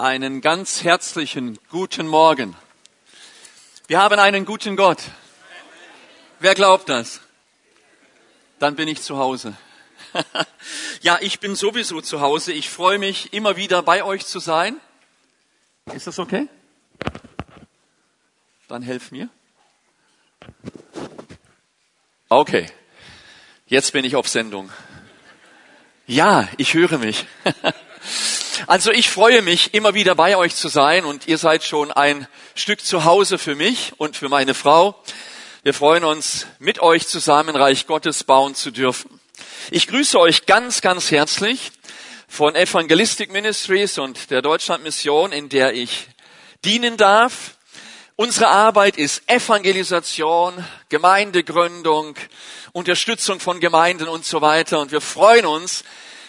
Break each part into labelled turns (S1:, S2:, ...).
S1: Einen ganz herzlichen guten Morgen. Wir haben einen guten Gott. Wer glaubt das? Dann bin ich zu Hause. ja, ich bin sowieso zu Hause. Ich freue mich, immer wieder bei euch zu sein. Ist das okay? Dann helf mir. Okay, jetzt bin ich auf Sendung. Ja, ich höre mich. Also ich freue mich, immer wieder bei euch zu sein und ihr seid schon ein Stück zu Hause für mich und für meine Frau. Wir freuen uns, mit euch zusammen Reich Gottes bauen zu dürfen. Ich grüße euch ganz, ganz herzlich von Evangelistic Ministries und der Deutschlandmission, in der ich dienen darf. Unsere Arbeit ist Evangelisation, Gemeindegründung, Unterstützung von Gemeinden und so weiter. Und wir freuen uns,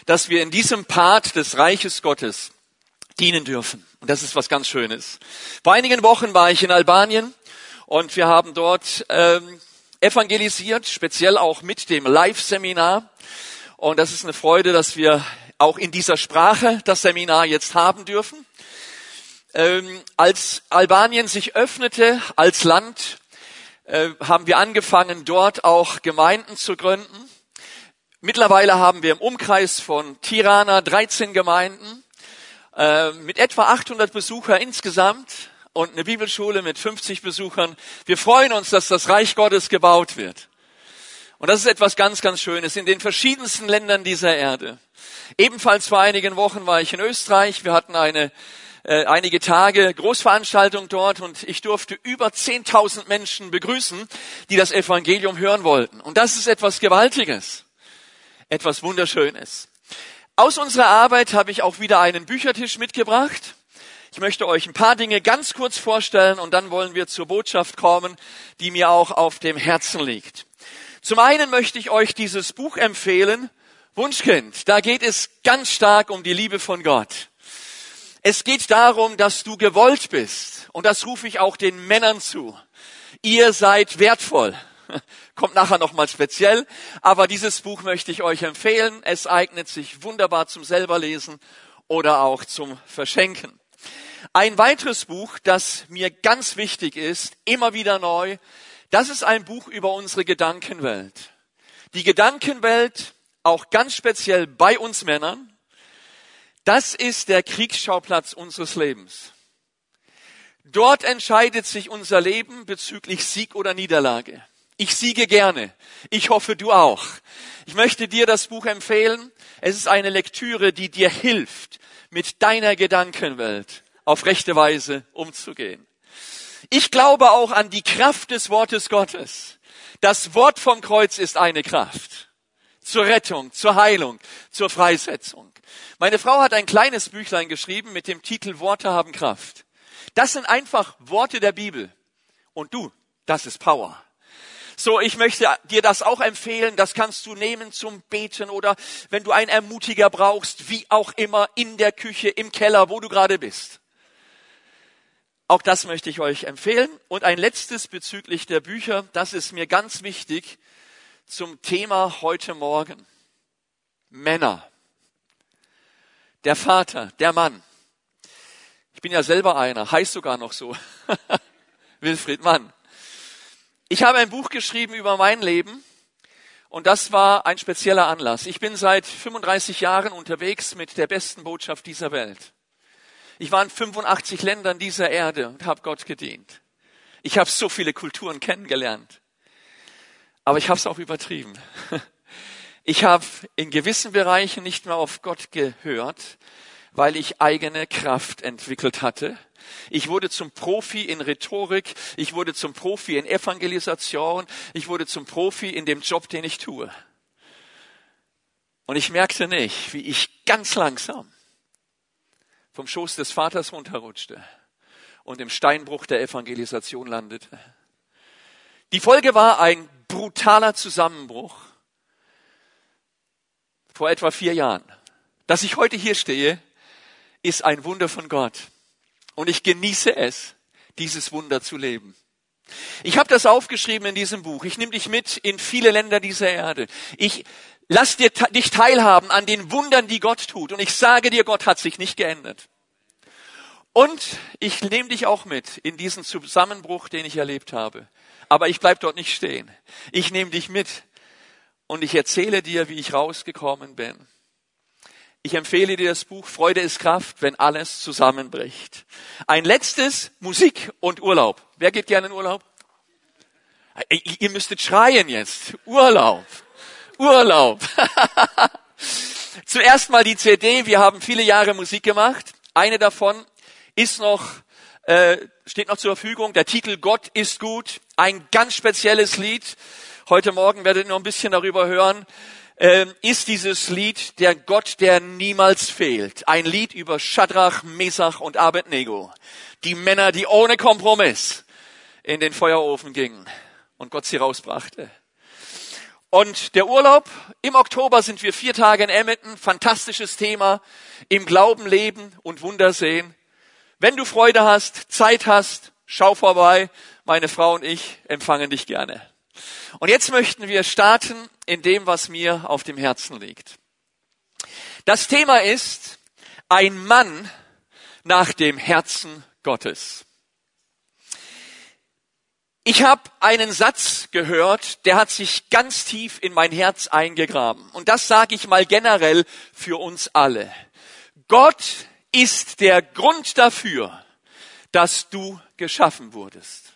S1: dass wir in diesem Part des Reiches Gottes dienen dürfen. Und das ist was ganz Schönes. Vor einigen Wochen war ich in Albanien und wir haben dort ähm, evangelisiert, speziell auch mit dem Live-Seminar. Und das ist eine Freude, dass wir auch in dieser Sprache das Seminar jetzt haben dürfen. Ähm, als Albanien sich öffnete als Land, äh, haben wir angefangen, dort auch Gemeinden zu gründen. Mittlerweile haben wir im Umkreis von Tirana 13 Gemeinden äh, mit etwa 800 Besucher insgesamt und eine Bibelschule mit 50 Besuchern. Wir freuen uns, dass das Reich Gottes gebaut wird. Und das ist etwas ganz, ganz Schönes in den verschiedensten Ländern dieser Erde. Ebenfalls vor einigen Wochen war ich in Österreich. Wir hatten eine äh, einige Tage Großveranstaltung dort und ich durfte über 10.000 Menschen begrüßen, die das Evangelium hören wollten. Und das ist etwas Gewaltiges etwas Wunderschönes. Aus unserer Arbeit habe ich auch wieder einen Büchertisch mitgebracht. Ich möchte euch ein paar Dinge ganz kurz vorstellen und dann wollen wir zur Botschaft kommen, die mir auch auf dem Herzen liegt. Zum einen möchte ich euch dieses Buch empfehlen, Wunschkind. Da geht es ganz stark um die Liebe von Gott. Es geht darum, dass du gewollt bist. Und das rufe ich auch den Männern zu. Ihr seid wertvoll. Kommt nachher nochmal speziell. Aber dieses Buch möchte ich euch empfehlen. Es eignet sich wunderbar zum selberlesen oder auch zum Verschenken. Ein weiteres Buch, das mir ganz wichtig ist, immer wieder neu, das ist ein Buch über unsere Gedankenwelt. Die Gedankenwelt, auch ganz speziell bei uns Männern, das ist der Kriegsschauplatz unseres Lebens. Dort entscheidet sich unser Leben bezüglich Sieg oder Niederlage. Ich siege gerne. Ich hoffe, du auch. Ich möchte dir das Buch empfehlen. Es ist eine Lektüre, die dir hilft, mit deiner Gedankenwelt auf rechte Weise umzugehen. Ich glaube auch an die Kraft des Wortes Gottes. Das Wort vom Kreuz ist eine Kraft. Zur Rettung, zur Heilung, zur Freisetzung. Meine Frau hat ein kleines Büchlein geschrieben mit dem Titel Worte haben Kraft. Das sind einfach Worte der Bibel. Und du, das ist Power. So, ich möchte dir das auch empfehlen. Das kannst du nehmen zum Beten oder wenn du einen Ermutiger brauchst, wie auch immer, in der Küche, im Keller, wo du gerade bist. Auch das möchte ich euch empfehlen. Und ein letztes bezüglich der Bücher, das ist mir ganz wichtig zum Thema heute Morgen. Männer. Der Vater, der Mann. Ich bin ja selber einer, heißt sogar noch so. Wilfried Mann. Ich habe ein Buch geschrieben über mein Leben und das war ein spezieller Anlass. Ich bin seit 35 Jahren unterwegs mit der besten Botschaft dieser Welt. Ich war in 85 Ländern dieser Erde und habe Gott gedient. Ich habe so viele Kulturen kennengelernt. Aber ich habe es auch übertrieben. Ich habe in gewissen Bereichen nicht mehr auf Gott gehört, weil ich eigene Kraft entwickelt hatte ich wurde zum Profi in Rhetorik, ich wurde zum Profi in Evangelisation, ich wurde zum Profi in dem Job, den ich tue. Und ich merkte nicht, wie ich ganz langsam vom Schoß des Vaters runterrutschte und im Steinbruch der Evangelisation landete. Die Folge war ein brutaler Zusammenbruch vor etwa vier Jahren. Dass ich heute hier stehe, ist ein Wunder von Gott. Und ich genieße es, dieses Wunder zu leben. Ich habe das aufgeschrieben in diesem Buch. Ich nehme dich mit in viele Länder dieser Erde. Ich lass dir, dich teilhaben an den Wundern, die Gott tut. Und ich sage dir, Gott hat sich nicht geändert. Und ich nehme dich auch mit in diesen Zusammenbruch, den ich erlebt habe. Aber ich bleib dort nicht stehen. Ich nehme dich mit und ich erzähle dir, wie ich rausgekommen bin. Ich empfehle dir das Buch Freude ist Kraft, wenn alles zusammenbricht. Ein letztes Musik und Urlaub. Wer geht gerne in Urlaub? Ihr müsstet schreien jetzt. Urlaub. Urlaub. Zuerst mal die CD. Wir haben viele Jahre Musik gemacht. Eine davon ist noch, äh, steht noch zur Verfügung. Der Titel Gott ist gut. Ein ganz spezielles Lied. Heute Morgen werdet ihr noch ein bisschen darüber hören. Äh, ist dieses Lied der Gott, der niemals fehlt. Ein Lied über Shadrach, Mesach und Abednego. Die Männer, die ohne Kompromiss in den Feuerofen gingen und Gott sie rausbrachte. Und der Urlaub, im Oktober sind wir vier Tage in Emmetten, fantastisches Thema, im Glauben leben und Wunder sehen. Wenn du Freude hast, Zeit hast, schau vorbei, meine Frau und ich empfangen dich gerne. Und jetzt möchten wir starten in dem, was mir auf dem Herzen liegt. Das Thema ist ein Mann nach dem Herzen Gottes. Ich habe einen Satz gehört, der hat sich ganz tief in mein Herz eingegraben. Und das sage ich mal generell für uns alle. Gott ist der Grund dafür, dass du geschaffen wurdest.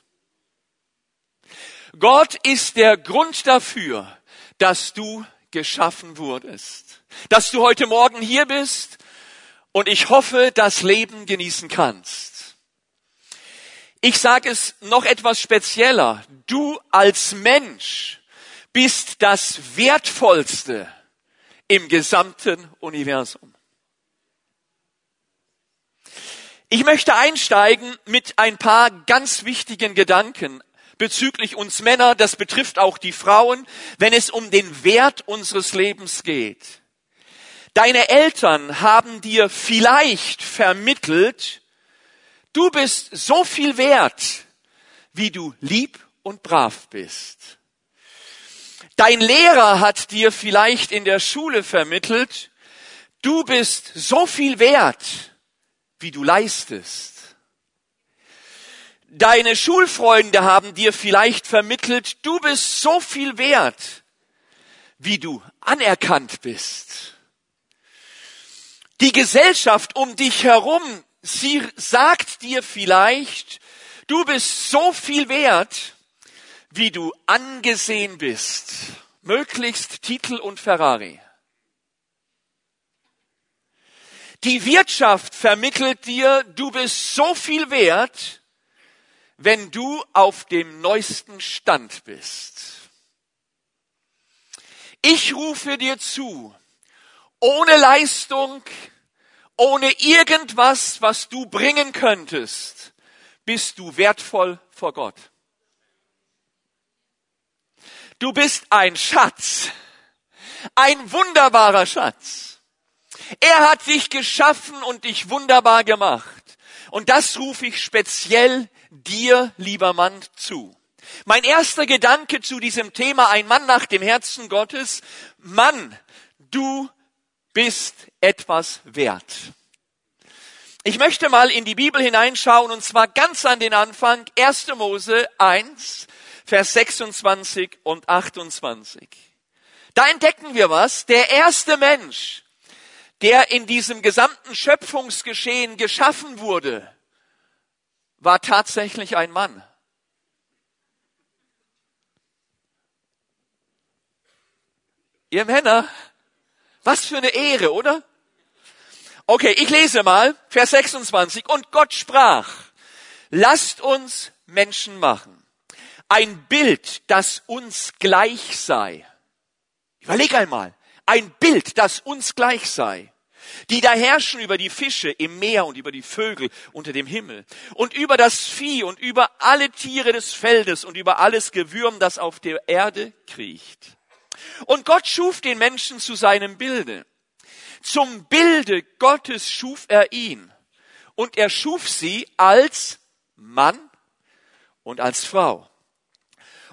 S1: Gott ist der Grund dafür, dass du geschaffen wurdest. Dass du heute Morgen hier bist und ich hoffe, das Leben genießen kannst. Ich sage es noch etwas spezieller. Du als Mensch bist das Wertvollste im gesamten Universum. Ich möchte einsteigen mit ein paar ganz wichtigen Gedanken bezüglich uns Männer, das betrifft auch die Frauen, wenn es um den Wert unseres Lebens geht. Deine Eltern haben dir vielleicht vermittelt, Du bist so viel wert, wie du lieb und brav bist. Dein Lehrer hat dir vielleicht in der Schule vermittelt, du bist so viel wert, wie du leistest. Deine Schulfreunde haben dir vielleicht vermittelt, du bist so viel wert, wie du anerkannt bist. Die Gesellschaft um dich herum Sie sagt dir vielleicht, du bist so viel wert, wie du angesehen bist. Möglichst Titel und Ferrari. Die Wirtschaft vermittelt dir, du bist so viel wert, wenn du auf dem neuesten Stand bist. Ich rufe dir zu, ohne Leistung, ohne irgendwas, was du bringen könntest, bist du wertvoll vor Gott. Du bist ein Schatz, ein wunderbarer Schatz. Er hat dich geschaffen und dich wunderbar gemacht. Und das rufe ich speziell dir, lieber Mann, zu. Mein erster Gedanke zu diesem Thema, ein Mann nach dem Herzen Gottes, Mann, du bist etwas wert. Ich möchte mal in die Bibel hineinschauen und zwar ganz an den Anfang, 1. Mose 1, Vers 26 und 28. Da entdecken wir was. Der erste Mensch, der in diesem gesamten Schöpfungsgeschehen geschaffen wurde, war tatsächlich ein Mann. Ihr Männer, was für eine Ehre, oder? Okay, ich lese mal, Vers 26. Und Gott sprach, lasst uns Menschen machen. Ein Bild, das uns gleich sei. Überleg einmal. Ein Bild, das uns gleich sei. Die da herrschen über die Fische im Meer und über die Vögel unter dem Himmel und über das Vieh und über alle Tiere des Feldes und über alles Gewürm, das auf der Erde kriecht. Und Gott schuf den Menschen zu seinem Bilde. Zum Bilde Gottes schuf er ihn. Und er schuf sie als Mann und als Frau.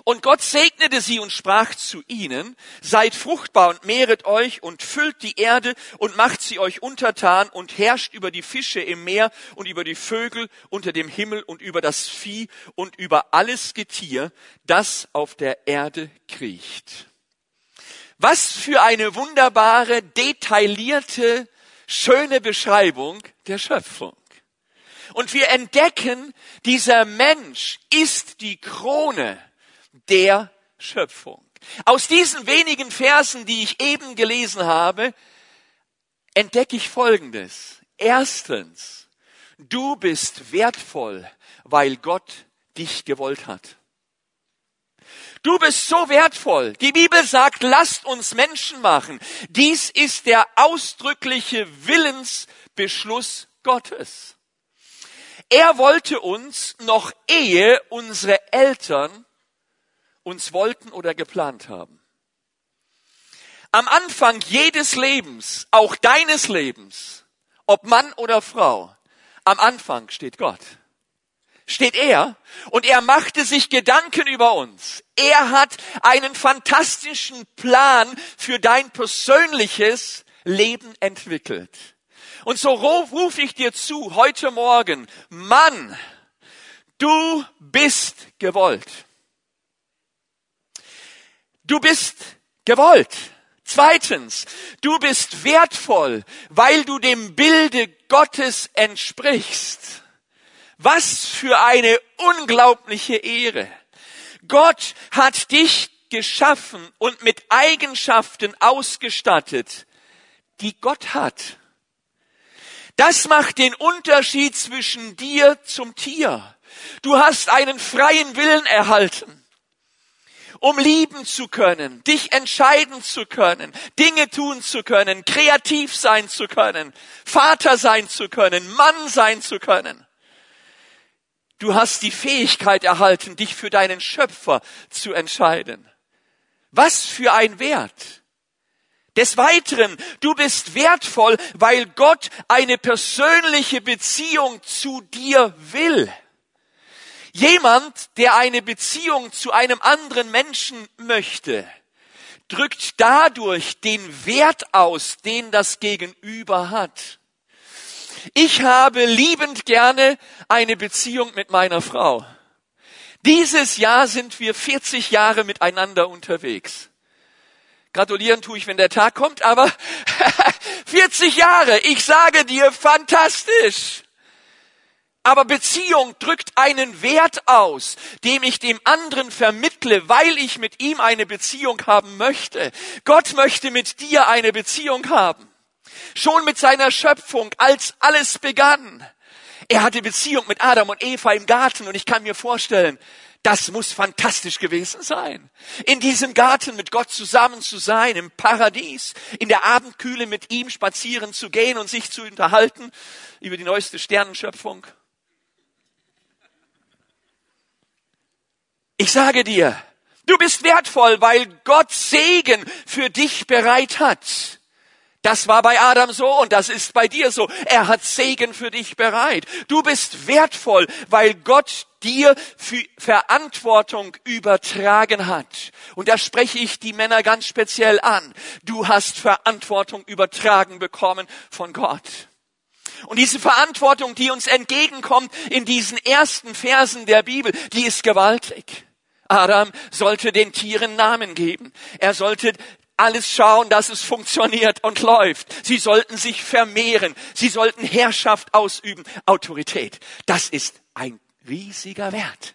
S1: Und Gott segnete sie und sprach zu ihnen, seid fruchtbar und mehret euch und füllt die Erde und macht sie euch untertan und herrscht über die Fische im Meer und über die Vögel unter dem Himmel und über das Vieh und über alles Getier, das auf der Erde kriecht. Was für eine wunderbare, detaillierte, schöne Beschreibung der Schöpfung. Und wir entdecken, dieser Mensch ist die Krone der Schöpfung. Aus diesen wenigen Versen, die ich eben gelesen habe, entdecke ich Folgendes. Erstens, du bist wertvoll, weil Gott dich gewollt hat. Du bist so wertvoll. Die Bibel sagt, lasst uns Menschen machen. Dies ist der ausdrückliche Willensbeschluss Gottes. Er wollte uns noch ehe unsere Eltern uns wollten oder geplant haben. Am Anfang jedes Lebens, auch deines Lebens, ob Mann oder Frau, am Anfang steht Gott. Steht er und er machte sich Gedanken über uns. Er hat einen fantastischen Plan für dein persönliches Leben entwickelt. Und so rufe ich dir zu heute Morgen, Mann, du bist gewollt. Du bist gewollt. Zweitens, du bist wertvoll, weil du dem Bilde Gottes entsprichst. Was für eine unglaubliche Ehre. Gott hat dich geschaffen und mit Eigenschaften ausgestattet, die Gott hat. Das macht den Unterschied zwischen dir zum Tier. Du hast einen freien Willen erhalten um lieben zu können, dich entscheiden zu können, Dinge tun zu können, kreativ sein zu können, Vater sein zu können, Mann sein zu können. Du hast die Fähigkeit erhalten, dich für deinen Schöpfer zu entscheiden. Was für ein Wert. Des Weiteren, du bist wertvoll, weil Gott eine persönliche Beziehung zu dir will. Jemand, der eine Beziehung zu einem anderen Menschen möchte, drückt dadurch den Wert aus, den das Gegenüber hat. Ich habe liebend gerne eine Beziehung mit meiner Frau. Dieses Jahr sind wir 40 Jahre miteinander unterwegs. Gratulieren tue ich, wenn der Tag kommt, aber 40 Jahre, ich sage dir, fantastisch. Aber Beziehung drückt einen Wert aus, dem ich dem anderen vermittle, weil ich mit ihm eine Beziehung haben möchte. Gott möchte mit dir eine Beziehung haben. Schon mit seiner Schöpfung, als alles begann. Er hatte Beziehung mit Adam und Eva im Garten und ich kann mir vorstellen, das muss fantastisch gewesen sein. In diesem Garten mit Gott zusammen zu sein, im Paradies, in der Abendkühle mit ihm spazieren zu gehen und sich zu unterhalten über die neueste Sternenschöpfung. Ich sage dir, du bist wertvoll, weil Gott Segen für dich bereit hat. Das war bei Adam so und das ist bei dir so. Er hat Segen für dich bereit. Du bist wertvoll, weil Gott dir Verantwortung übertragen hat. Und da spreche ich die Männer ganz speziell an. Du hast Verantwortung übertragen bekommen von Gott. Und diese Verantwortung, die uns entgegenkommt in diesen ersten Versen der Bibel, die ist gewaltig. Adam sollte den Tieren Namen geben. Er sollte alles schauen, dass es funktioniert und läuft. Sie sollten sich vermehren. Sie sollten Herrschaft ausüben, Autorität. Das ist ein riesiger Wert.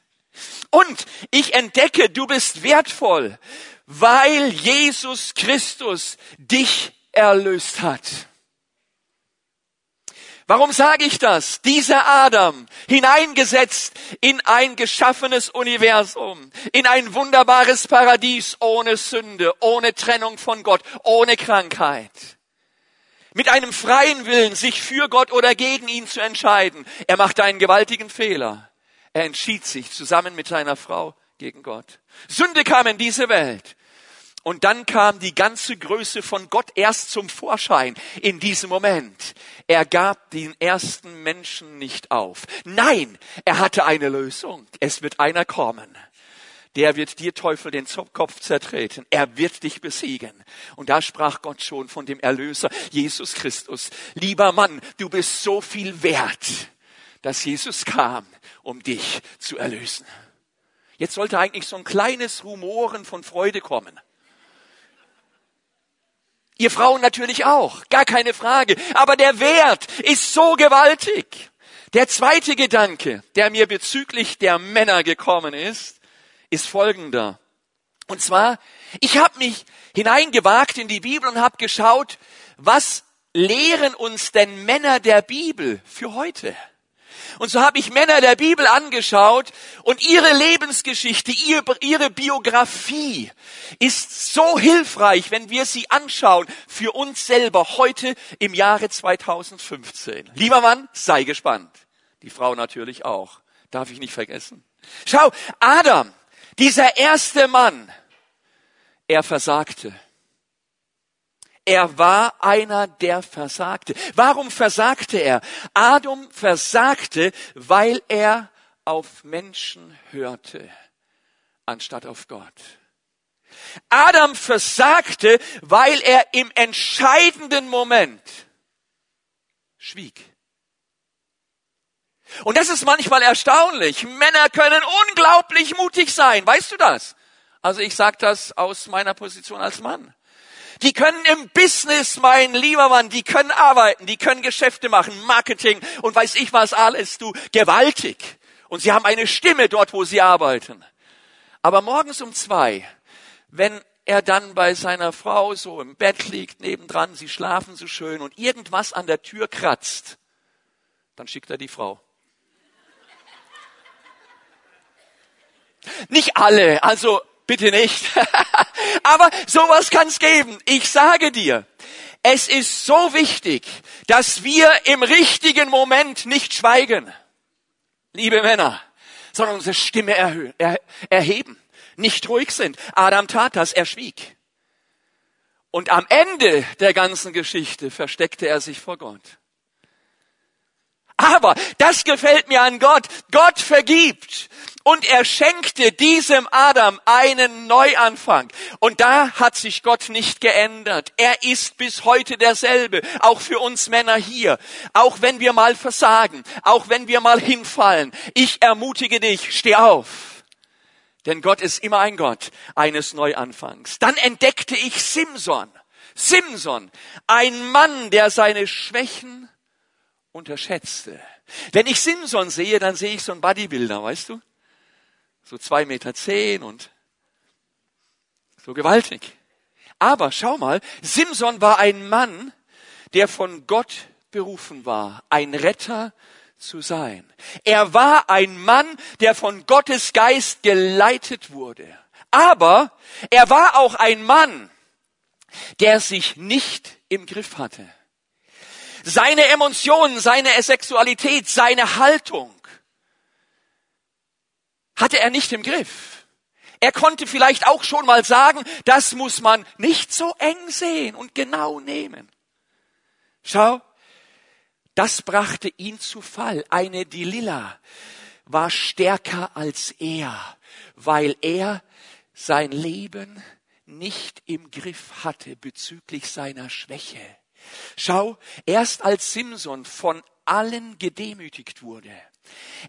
S1: Und ich entdecke, du bist wertvoll, weil Jesus Christus dich erlöst hat. Warum sage ich das? Dieser Adam, hineingesetzt in ein geschaffenes Universum, in ein wunderbares Paradies ohne Sünde, ohne Trennung von Gott, ohne Krankheit. Mit einem freien Willen, sich für Gott oder gegen ihn zu entscheiden. Er machte einen gewaltigen Fehler. Er entschied sich zusammen mit seiner Frau gegen Gott. Sünde kam in diese Welt. Und dann kam die ganze Größe von Gott erst zum Vorschein in diesem Moment. Er gab den ersten Menschen nicht auf. Nein, er hatte eine Lösung. Es wird einer kommen, der wird dir Teufel den Kopf zertreten. Er wird dich besiegen. Und da sprach Gott schon von dem Erlöser Jesus Christus. Lieber Mann, du bist so viel wert, dass Jesus kam, um dich zu erlösen. Jetzt sollte eigentlich so ein kleines Rumoren von Freude kommen. Ihr Frauen natürlich auch, gar keine Frage. Aber der Wert ist so gewaltig. Der zweite Gedanke, der mir bezüglich der Männer gekommen ist, ist folgender. Und zwar, ich habe mich hineingewagt in die Bibel und habe geschaut, was lehren uns denn Männer der Bibel für heute? Und so habe ich Männer der Bibel angeschaut und ihre Lebensgeschichte, ihre Biografie ist so hilfreich, wenn wir sie anschauen für uns selber heute im Jahre 2015. Lieber Mann, sei gespannt. Die Frau natürlich auch. Darf ich nicht vergessen. Schau, Adam, dieser erste Mann, er versagte. Er war einer, der versagte. Warum versagte er? Adam versagte, weil er auf Menschen hörte, anstatt auf Gott. Adam versagte, weil er im entscheidenden Moment schwieg. Und das ist manchmal erstaunlich. Männer können unglaublich mutig sein. Weißt du das? Also ich sage das aus meiner Position als Mann. Die können im Business, mein lieber Mann, die können arbeiten, die können Geschäfte machen, Marketing und weiß ich was alles, du, gewaltig. Und sie haben eine Stimme dort, wo sie arbeiten. Aber morgens um zwei, wenn er dann bei seiner Frau so im Bett liegt, nebendran, sie schlafen so schön und irgendwas an der Tür kratzt, dann schickt er die Frau. Nicht alle, also bitte nicht. Aber sowas kann es geben. Ich sage dir, es ist so wichtig, dass wir im richtigen Moment nicht schweigen, liebe Männer, sondern unsere Stimme erhöhen, er, erheben, nicht ruhig sind. Adam tat das, er schwieg. Und am Ende der ganzen Geschichte versteckte er sich vor Gott. Aber das gefällt mir an Gott. Gott vergibt. Und er schenkte diesem Adam einen Neuanfang. Und da hat sich Gott nicht geändert. Er ist bis heute derselbe. Auch für uns Männer hier. Auch wenn wir mal versagen. Auch wenn wir mal hinfallen. Ich ermutige dich, steh auf. Denn Gott ist immer ein Gott eines Neuanfangs. Dann entdeckte ich Simson. Simson, ein Mann, der seine Schwächen unterschätzte. Wenn ich Simson sehe, dann sehe ich so einen Bodybuilder, weißt du? So zwei Meter zehn und so gewaltig. Aber schau mal, Simson war ein Mann, der von Gott berufen war, ein Retter zu sein. Er war ein Mann, der von Gottes Geist geleitet wurde. Aber er war auch ein Mann, der sich nicht im Griff hatte. Seine Emotionen, seine Sexualität, seine Haltung hatte er nicht im Griff. Er konnte vielleicht auch schon mal sagen, das muss man nicht so eng sehen und genau nehmen. Schau, das brachte ihn zu Fall. Eine Delila war stärker als er, weil er sein Leben nicht im Griff hatte bezüglich seiner Schwäche. Schau, erst als Simson von allen gedemütigt wurde,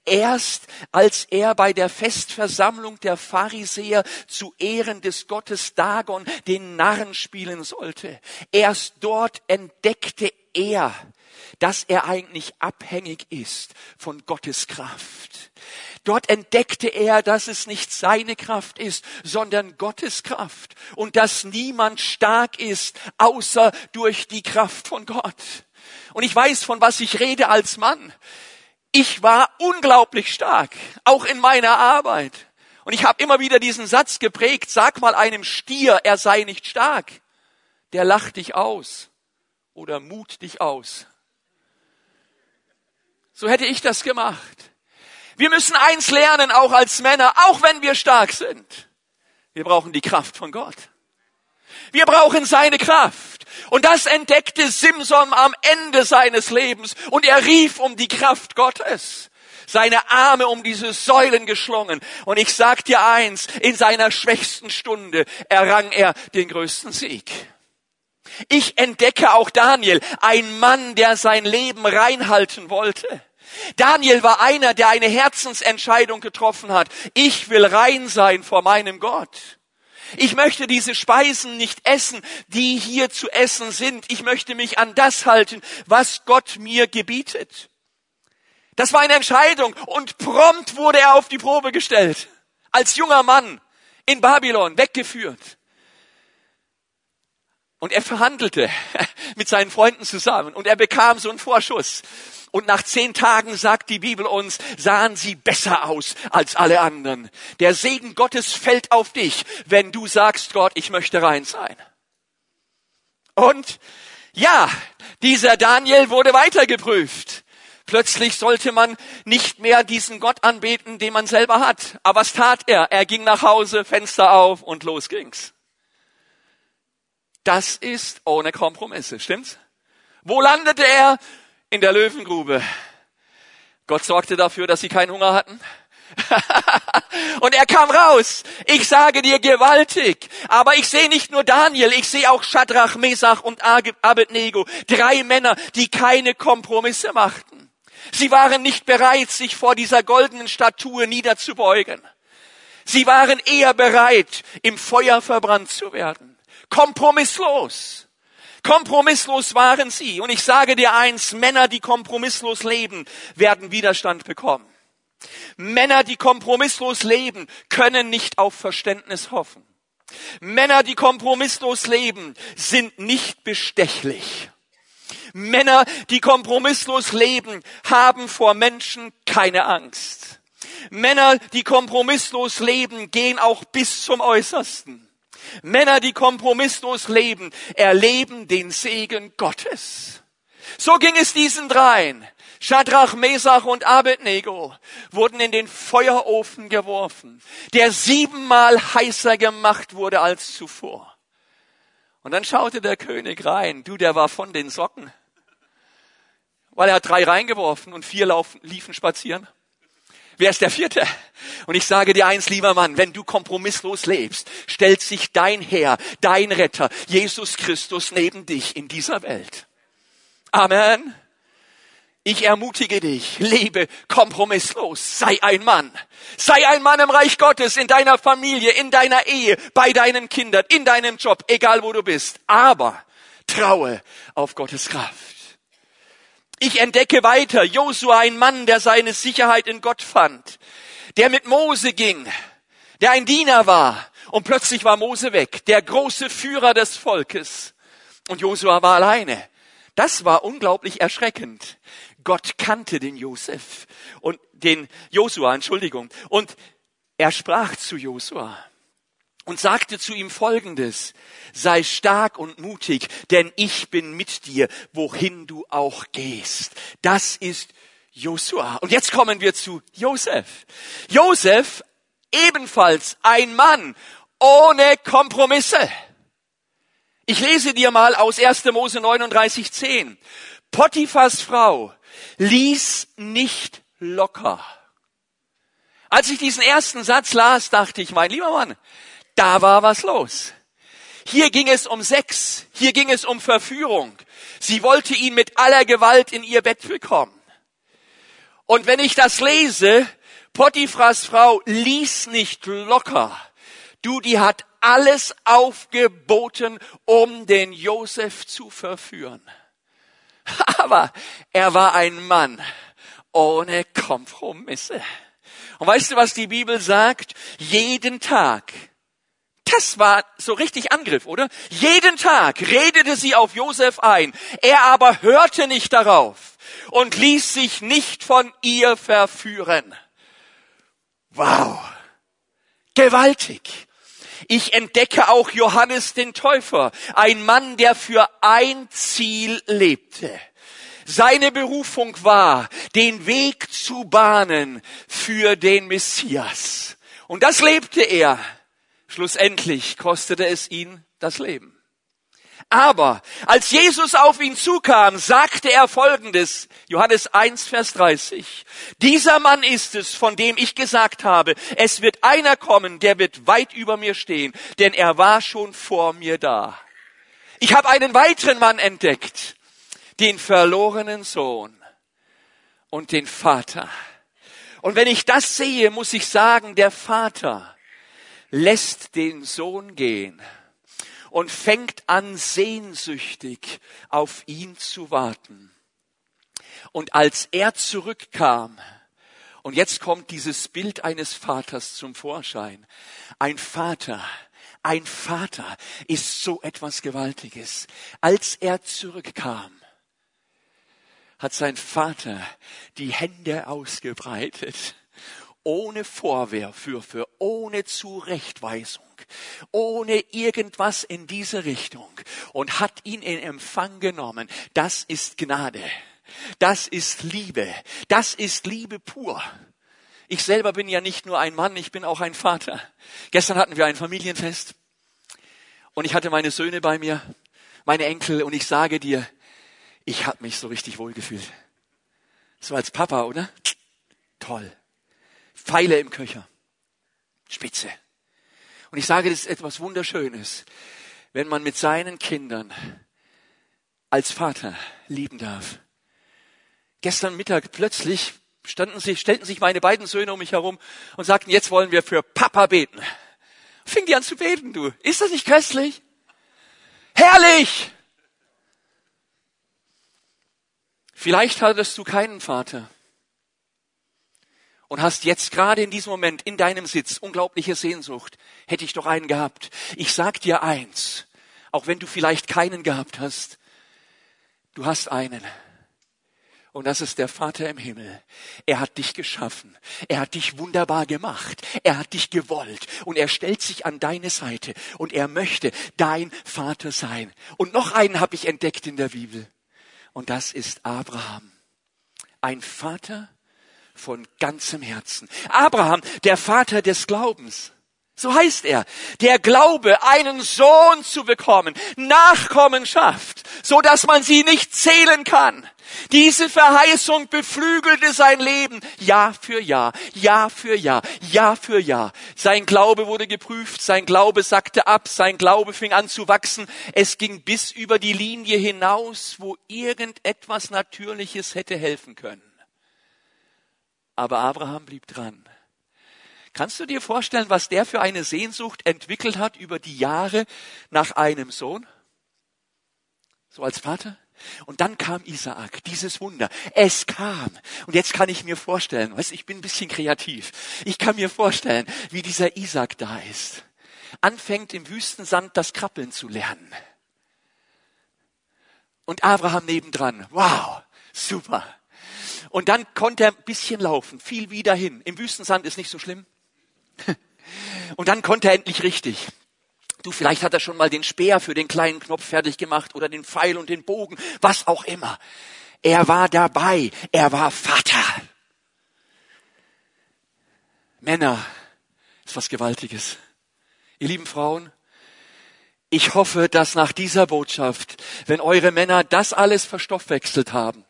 S1: Erst als er bei der Festversammlung der Pharisäer zu Ehren des Gottes Dagon den Narren spielen sollte, erst dort entdeckte er, dass er eigentlich abhängig ist von Gottes Kraft. Dort entdeckte er, dass es nicht seine Kraft ist, sondern Gottes Kraft und dass niemand stark ist, außer durch die Kraft von Gott. Und ich weiß, von was ich rede als Mann. Ich war unglaublich stark, auch in meiner Arbeit. Und ich habe immer wieder diesen Satz geprägt, sag mal einem Stier, er sei nicht stark. Der lacht dich aus oder mut dich aus. So hätte ich das gemacht. Wir müssen eins lernen, auch als Männer, auch wenn wir stark sind. Wir brauchen die Kraft von Gott. Wir brauchen seine Kraft. Und das entdeckte Simson am Ende seines Lebens und er rief um die Kraft Gottes. seine Arme um diese Säulen geschlungen. Und ich sag dir eins, in seiner schwächsten Stunde errang er den größten Sieg. Ich entdecke auch Daniel, ein Mann, der sein Leben reinhalten wollte. Daniel war einer, der eine Herzensentscheidung getroffen hat. Ich will rein sein vor meinem Gott. Ich möchte diese Speisen nicht essen, die hier zu essen sind. Ich möchte mich an das halten, was Gott mir gebietet. Das war eine Entscheidung und prompt wurde er auf die Probe gestellt. Als junger Mann in Babylon weggeführt. Und er verhandelte mit seinen Freunden zusammen und er bekam so einen Vorschuss. Und nach zehn Tagen sagt die Bibel uns, sahen sie besser aus als alle anderen. Der Segen Gottes fällt auf dich, wenn du sagst, Gott, ich möchte rein sein. Und ja, dieser Daniel wurde weiter geprüft. Plötzlich sollte man nicht mehr diesen Gott anbeten, den man selber hat. Aber was tat er? Er ging nach Hause, Fenster auf und los ging's. Das ist ohne Kompromisse, stimmt's? Wo landete er? In der Löwengrube. Gott sorgte dafür, dass sie keinen Hunger hatten. und er kam raus. Ich sage dir gewaltig. Aber ich sehe nicht nur Daniel, ich sehe auch Shadrach, Mesach und Abednego. Drei Männer, die keine Kompromisse machten. Sie waren nicht bereit, sich vor dieser goldenen Statue niederzubeugen. Sie waren eher bereit, im Feuer verbrannt zu werden kompromisslos. Kompromisslos waren sie. Und ich sage dir eins, Männer, die kompromisslos leben, werden Widerstand bekommen. Männer, die kompromisslos leben, können nicht auf Verständnis hoffen. Männer, die kompromisslos leben, sind nicht bestechlich. Männer, die kompromisslos leben, haben vor Menschen keine Angst. Männer, die kompromisslos leben, gehen auch bis zum Äußersten. Männer, die kompromisslos leben, erleben den Segen Gottes. So ging es diesen dreien. Shadrach, Mesach und Abednego wurden in den Feuerofen geworfen, der siebenmal heißer gemacht wurde als zuvor. Und dann schaute der König rein. Du, der war von den Socken. Weil er hat drei reingeworfen und vier laufen, liefen spazieren. Wer ist der vierte? Und ich sage dir eins, lieber Mann, wenn du kompromisslos lebst, stellt sich dein Herr, dein Retter, Jesus Christus neben dich in dieser Welt. Amen. Ich ermutige dich, lebe kompromisslos, sei ein Mann. Sei ein Mann im Reich Gottes, in deiner Familie, in deiner Ehe, bei deinen Kindern, in deinem Job, egal wo du bist. Aber traue auf Gottes Kraft. Ich entdecke weiter Josua, ein Mann, der seine Sicherheit in Gott fand, der mit Mose ging, der ein Diener war und plötzlich war Mose weg, der große Führer des Volkes und Josua war alleine. Das war unglaublich erschreckend. Gott kannte den Josef und den Josua, Entschuldigung, und er sprach zu Josua und sagte zu ihm Folgendes, sei stark und mutig, denn ich bin mit dir, wohin du auch gehst. Das ist Josua. Und jetzt kommen wir zu Josef. Josef, ebenfalls ein Mann ohne Kompromisse. Ich lese dir mal aus 1. Mose 39, 10. Potiphas Frau ließ nicht locker. Als ich diesen ersten Satz las, dachte ich, mein lieber Mann, da war was los. Hier ging es um Sex, hier ging es um Verführung. Sie wollte ihn mit aller Gewalt in ihr Bett bekommen. Und wenn ich das lese, Potiphras Frau ließ nicht locker. Du, die hat alles aufgeboten, um den Josef zu verführen. Aber er war ein Mann ohne Kompromisse. Und weißt du, was die Bibel sagt? Jeden Tag das war so richtig Angriff, oder? Jeden Tag redete sie auf Josef ein. Er aber hörte nicht darauf und ließ sich nicht von ihr verführen. Wow. Gewaltig. Ich entdecke auch Johannes den Täufer, ein Mann, der für ein Ziel lebte. Seine Berufung war, den Weg zu bahnen für den Messias. Und das lebte er. Schlussendlich kostete es ihn das Leben. Aber als Jesus auf ihn zukam, sagte er Folgendes, Johannes 1, Vers 30. Dieser Mann ist es, von dem ich gesagt habe, es wird einer kommen, der wird weit über mir stehen, denn er war schon vor mir da. Ich habe einen weiteren Mann entdeckt, den verlorenen Sohn und den Vater. Und wenn ich das sehe, muss ich sagen, der Vater lässt den Sohn gehen und fängt an sehnsüchtig auf ihn zu warten. Und als er zurückkam, und jetzt kommt dieses Bild eines Vaters zum Vorschein, ein Vater, ein Vater ist so etwas Gewaltiges. Als er zurückkam, hat sein Vater die Hände ausgebreitet, ohne Vorwürfe, ohne Zurechtweisung, ohne irgendwas in diese Richtung und hat ihn in Empfang genommen. Das ist Gnade. Das ist Liebe. Das ist Liebe pur. Ich selber bin ja nicht nur ein Mann, ich bin auch ein Vater. Gestern hatten wir ein Familienfest und ich hatte meine Söhne bei mir, meine Enkel und ich sage dir, ich habe mich so richtig wohl gefühlt. So als Papa, oder? Toll. Pfeile im Köcher. Spitze. Und ich sage, das ist etwas Wunderschönes, wenn man mit seinen Kindern als Vater lieben darf. Gestern Mittag plötzlich standen sie, stellten sich meine beiden Söhne um mich herum und sagten, jetzt wollen wir für Papa beten. Fing die an zu beten, du. Ist das nicht köstlich? Herrlich! Vielleicht hattest du keinen Vater und hast jetzt gerade in diesem Moment in deinem Sitz unglaubliche Sehnsucht. Hätte ich doch einen gehabt. Ich sag dir eins, auch wenn du vielleicht keinen gehabt hast, du hast einen. Und das ist der Vater im Himmel. Er hat dich geschaffen. Er hat dich wunderbar gemacht. Er hat dich gewollt. Und er stellt sich an deine Seite. Und er möchte dein Vater sein. Und noch einen habe ich entdeckt in der Bibel und das ist Abraham. Ein Vater von ganzem Herzen. Abraham, der Vater des Glaubens. So heißt er. Der Glaube, einen Sohn zu bekommen, Nachkommenschaft, so dass man sie nicht zählen kann. Diese Verheißung beflügelte sein Leben Jahr für Jahr, Jahr für Jahr, Jahr für Jahr. Sein Glaube wurde geprüft, sein Glaube sackte ab, sein Glaube fing an zu wachsen. Es ging bis über die Linie hinaus, wo irgendetwas Natürliches hätte helfen können. Aber Abraham blieb dran. Kannst du dir vorstellen, was der für eine Sehnsucht entwickelt hat über die Jahre nach einem Sohn? So als Vater? Und dann kam Isaak, dieses Wunder. Es kam. Und jetzt kann ich mir vorstellen, weißt, ich bin ein bisschen kreativ. Ich kann mir vorstellen, wie dieser Isaak da ist. Anfängt im Wüstensand das Krabbeln zu lernen. Und Abraham nebendran. Wow, super. Und dann konnte er ein bisschen laufen, fiel wieder hin. Im Wüstensand ist nicht so schlimm. Und dann konnte er endlich richtig. Du, vielleicht hat er schon mal den Speer für den kleinen Knopf fertig gemacht oder den Pfeil und den Bogen, was auch immer. Er war dabei. Er war Vater. Männer, ist was Gewaltiges. Ihr lieben Frauen, ich hoffe, dass nach dieser Botschaft, wenn eure Männer das alles verstoffwechselt haben,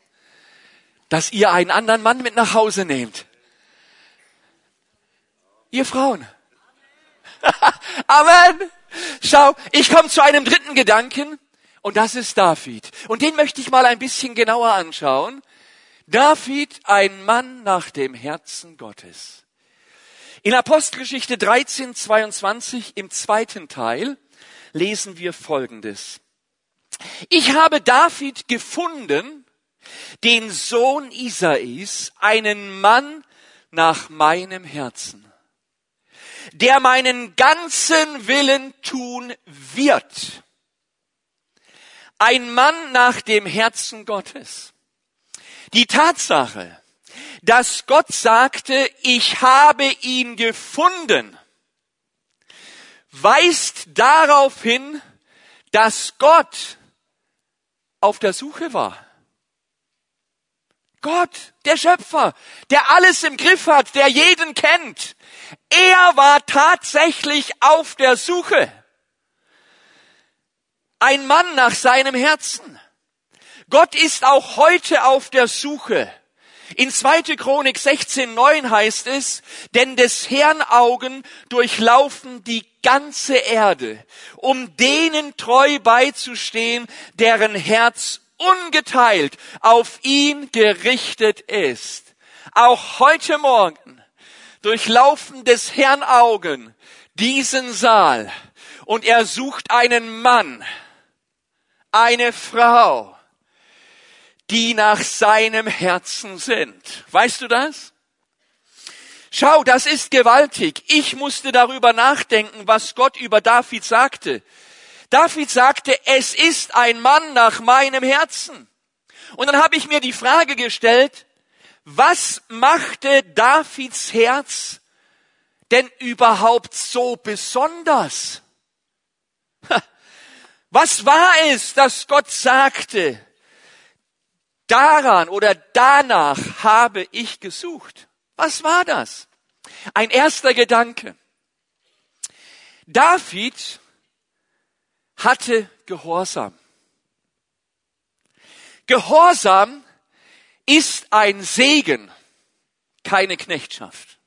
S1: dass ihr einen anderen Mann mit nach Hause nehmt. Ihr Frauen. Amen. Schau, ich komme zu einem dritten Gedanken und das ist David. Und den möchte ich mal ein bisschen genauer anschauen. David, ein Mann nach dem Herzen Gottes. In Apostelgeschichte 13, 22 im zweiten Teil lesen wir Folgendes. Ich habe David gefunden, den Sohn Isais, einen Mann nach meinem Herzen der meinen ganzen Willen tun wird. Ein Mann nach dem Herzen Gottes. Die Tatsache, dass Gott sagte, ich habe ihn gefunden, weist darauf hin, dass Gott auf der Suche war. Gott, der Schöpfer, der alles im Griff hat, der jeden kennt, er war tatsächlich auf der Suche. Ein Mann nach seinem Herzen. Gott ist auch heute auf der Suche. In 2. Chronik 16.9 heißt es, denn des Herrn Augen durchlaufen die ganze Erde, um denen treu beizustehen, deren Herz ungeteilt auf ihn gerichtet ist. Auch heute Morgen durchlaufen des Herrn Augen diesen Saal und er sucht einen Mann, eine Frau, die nach seinem Herzen sind. Weißt du das? Schau, das ist gewaltig. Ich musste darüber nachdenken, was Gott über David sagte. David sagte, es ist ein Mann nach meinem Herzen. Und dann habe ich mir die Frage gestellt, was machte Davids Herz denn überhaupt so besonders? Was war es, dass Gott sagte, daran oder danach habe ich gesucht? Was war das? Ein erster Gedanke. David hatte Gehorsam. Gehorsam ist ein Segen, keine Knechtschaft.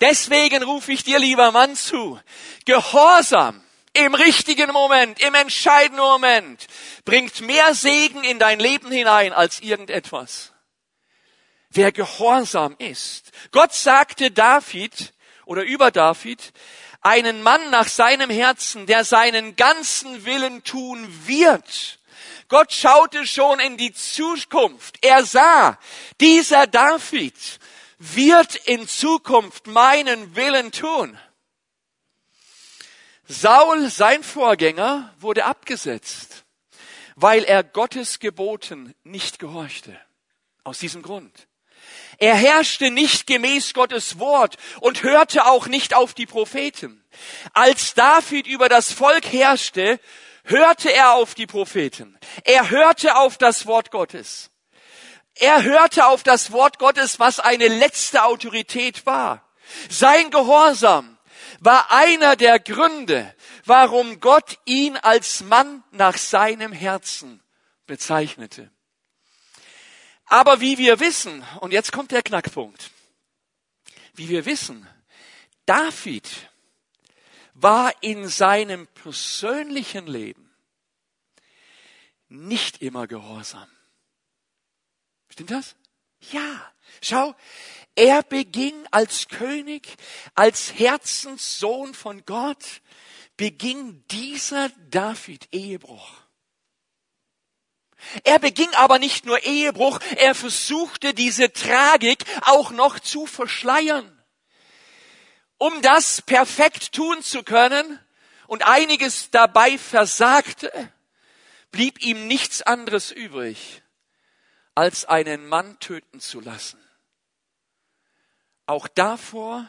S1: Deswegen rufe ich dir, lieber Mann, zu. Gehorsam im richtigen Moment, im entscheidenden Moment, bringt mehr Segen in dein Leben hinein als irgendetwas. Wer gehorsam ist. Gott sagte David oder über David, einen Mann nach seinem Herzen, der seinen ganzen Willen tun wird. Gott schaute schon in die Zukunft. Er sah, dieser David wird in Zukunft meinen Willen tun. Saul, sein Vorgänger, wurde abgesetzt, weil er Gottes Geboten nicht gehorchte. Aus diesem Grund. Er herrschte nicht gemäß Gottes Wort und hörte auch nicht auf die Propheten. Als David über das Volk herrschte, hörte er auf die Propheten. Er hörte auf das Wort Gottes. Er hörte auf das Wort Gottes, was eine letzte Autorität war. Sein Gehorsam war einer der Gründe, warum Gott ihn als Mann nach seinem Herzen bezeichnete. Aber wie wir wissen, und jetzt kommt der Knackpunkt, wie wir wissen, David war in seinem persönlichen Leben nicht immer gehorsam. Stimmt das? Ja. Schau, er beging als König, als Herzenssohn von Gott, beging dieser David Ehebruch. Er beging aber nicht nur Ehebruch, er versuchte diese Tragik auch noch zu verschleiern. Um das perfekt tun zu können und einiges dabei versagte, blieb ihm nichts anderes übrig, als einen Mann töten zu lassen. Auch davor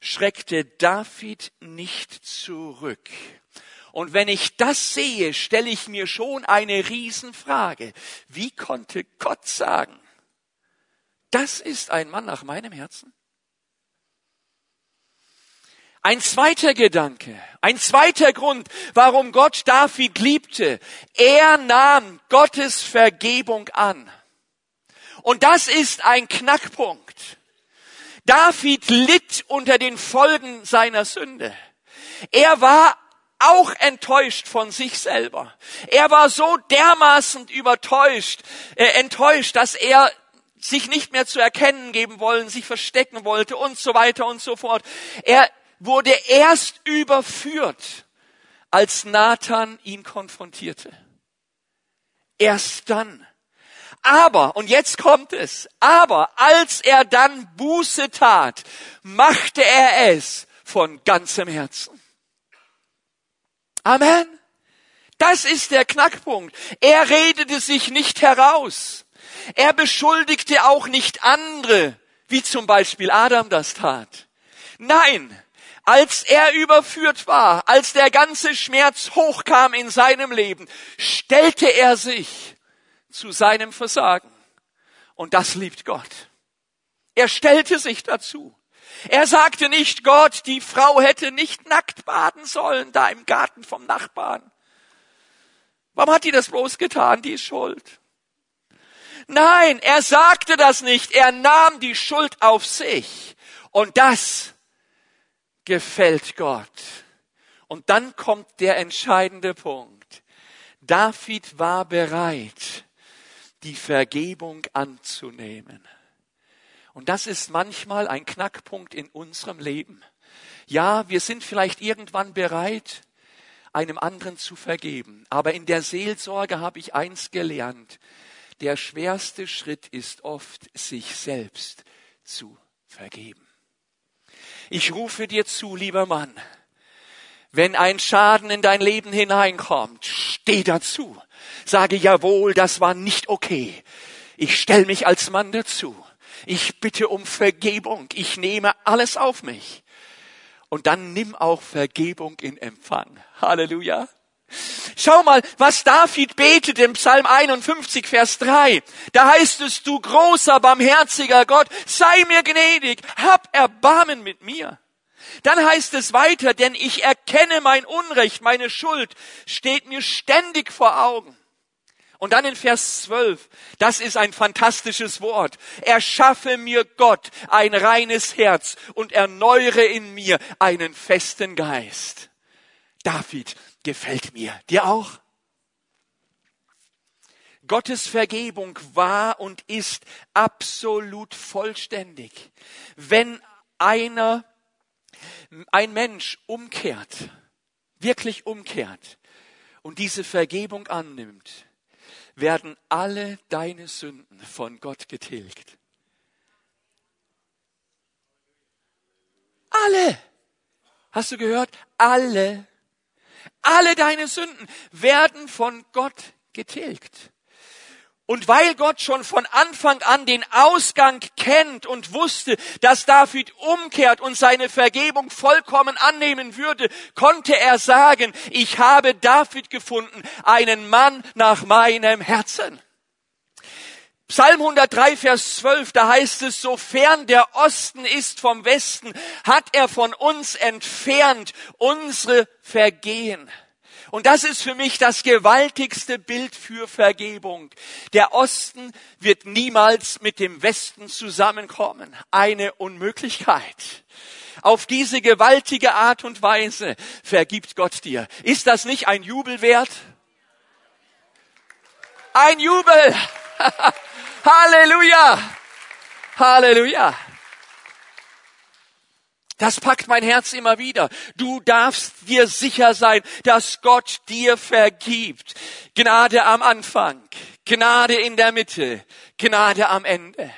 S1: schreckte David nicht zurück. Und wenn ich das sehe, stelle ich mir schon eine Riesenfrage. Wie konnte Gott sagen, das ist ein Mann nach meinem Herzen? Ein zweiter Gedanke, ein zweiter Grund, warum Gott David liebte. Er nahm Gottes Vergebung an. Und das ist ein Knackpunkt. David litt unter den Folgen seiner Sünde. Er war auch enttäuscht von sich selber. Er war so dermaßen übertäuscht, äh, enttäuscht, dass er sich nicht mehr zu erkennen geben wollen, sich verstecken wollte und so weiter und so fort. Er wurde erst überführt, als Nathan ihn konfrontierte. Erst dann. Aber, und jetzt kommt es, aber als er dann Buße tat, machte er es von ganzem Herzen. Amen. Das ist der Knackpunkt. Er redete sich nicht heraus. Er beschuldigte auch nicht andere, wie zum Beispiel Adam das tat. Nein, als er überführt war, als der ganze Schmerz hochkam in seinem Leben, stellte er sich zu seinem Versagen. Und das liebt Gott. Er stellte sich dazu. Er sagte nicht Gott, die Frau hätte nicht nackt baden sollen, da im Garten vom Nachbarn. Warum hat die das bloß getan? Die ist schuld. Nein, er sagte das nicht. Er nahm die Schuld auf sich. Und das gefällt Gott. Und dann kommt der entscheidende Punkt. David war bereit, die Vergebung anzunehmen. Und das ist manchmal ein Knackpunkt in unserem Leben. Ja, wir sind vielleicht irgendwann bereit, einem anderen zu vergeben. Aber in der Seelsorge habe ich eins gelernt. Der schwerste Schritt ist oft, sich selbst zu vergeben. Ich rufe dir zu, lieber Mann, wenn ein Schaden in dein Leben hineinkommt, steh dazu. Sage jawohl, das war nicht okay. Ich stell mich als Mann dazu. Ich bitte um Vergebung. Ich nehme alles auf mich. Und dann nimm auch Vergebung in Empfang. Halleluja. Schau mal, was David betet im Psalm 51, Vers 3. Da heißt es, du großer, barmherziger Gott, sei mir gnädig, hab Erbarmen mit mir. Dann heißt es weiter, denn ich erkenne mein Unrecht, meine Schuld steht mir ständig vor Augen. Und dann in Vers 12, das ist ein fantastisches Wort. Erschaffe mir Gott ein reines Herz und erneuere in mir einen festen Geist. David gefällt mir. Dir auch? Gottes Vergebung war und ist absolut vollständig. Wenn einer, ein Mensch umkehrt, wirklich umkehrt und diese Vergebung annimmt, werden alle deine Sünden von Gott getilgt. Alle. Hast du gehört? Alle. Alle deine Sünden werden von Gott getilgt. Und weil Gott schon von Anfang an den Ausgang kennt und wusste, dass David umkehrt und seine Vergebung vollkommen annehmen würde, konnte er sagen, ich habe David gefunden, einen Mann nach meinem Herzen. Psalm 103, Vers 12, da heißt es, sofern der Osten ist vom Westen, hat er von uns entfernt unsere Vergehen. Und das ist für mich das gewaltigste Bild für Vergebung. Der Osten wird niemals mit dem Westen zusammenkommen. Eine Unmöglichkeit. Auf diese gewaltige Art und Weise vergibt Gott dir. Ist das nicht ein Jubel wert? Ein Jubel! Halleluja! Halleluja! Das packt mein Herz immer wieder. Du darfst dir sicher sein, dass Gott dir vergibt. Gnade am Anfang, Gnade in der Mitte, Gnade am Ende.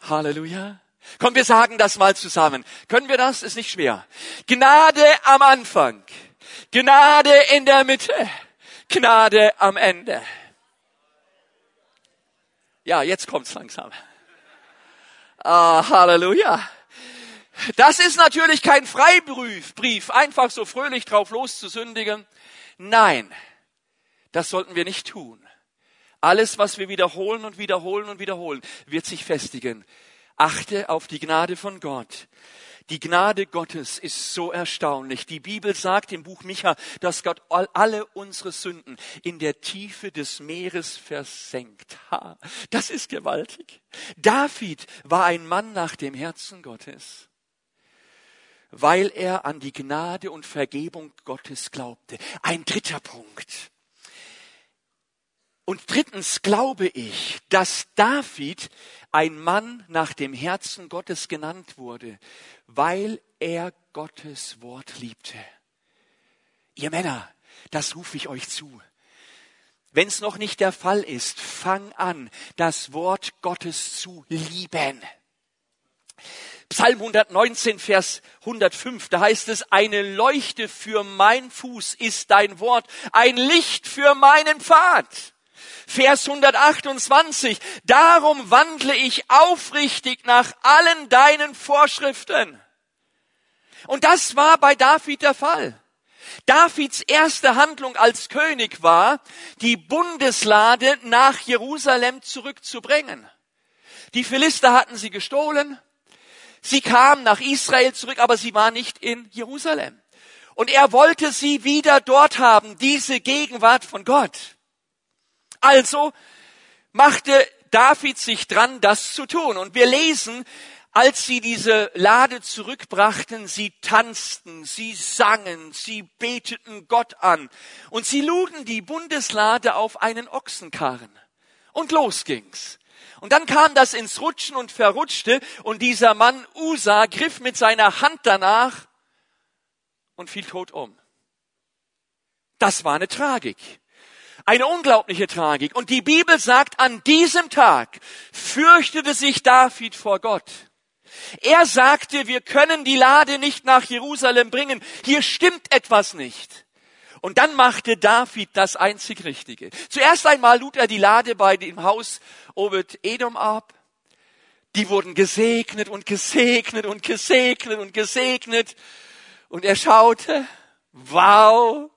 S1: Halleluja. Komm, wir sagen das mal zusammen. Können wir das? Ist nicht schwer. Gnade am Anfang, Gnade in der Mitte, Gnade am Ende. Ja, jetzt kommt's langsam. Ah, Halleluja. Das ist natürlich kein Freibrief, einfach so fröhlich drauf loszusündigen. Nein, das sollten wir nicht tun. Alles, was wir wiederholen und wiederholen und wiederholen, wird sich festigen. Achte auf die Gnade von Gott. Die Gnade Gottes ist so erstaunlich. Die Bibel sagt im Buch Micha, dass Gott alle unsere Sünden in der Tiefe des Meeres versenkt. Ha, das ist gewaltig. David war ein Mann nach dem Herzen Gottes, weil er an die Gnade und Vergebung Gottes glaubte. Ein dritter Punkt. Und drittens glaube ich, dass David ein Mann nach dem Herzen Gottes genannt wurde, weil er Gottes Wort liebte. Ihr Männer, das rufe ich euch zu. Wenn es noch nicht der Fall ist, fang an, das Wort Gottes zu lieben. Psalm 119, Vers 105, da heißt es, eine Leuchte für mein Fuß ist dein Wort, ein Licht für meinen Pfad. Vers 128, darum wandle ich aufrichtig nach allen deinen Vorschriften. Und das war bei David der Fall. Davids erste Handlung als König war, die Bundeslade nach Jerusalem zurückzubringen. Die Philister hatten sie gestohlen. Sie kamen nach Israel zurück, aber sie war nicht in Jerusalem. Und er wollte sie wieder dort haben, diese Gegenwart von Gott. Also machte David sich dran, das zu tun. Und wir lesen, als sie diese Lade zurückbrachten, sie tanzten, sie sangen, sie beteten Gott an und sie luden die Bundeslade auf einen Ochsenkarren. Und los ging's. Und dann kam das ins Rutschen und verrutschte und dieser Mann Usa griff mit seiner Hand danach und fiel tot um. Das war eine Tragik. Eine unglaubliche Tragik. Und die Bibel sagt, an diesem Tag fürchtete sich David vor Gott. Er sagte, wir können die Lade nicht nach Jerusalem bringen. Hier stimmt etwas nicht. Und dann machte David das einzig Richtige. Zuerst einmal lud er die Lade bei dem Haus Obed Edom ab. Die wurden gesegnet und gesegnet und gesegnet und gesegnet. Und er schaute, wow,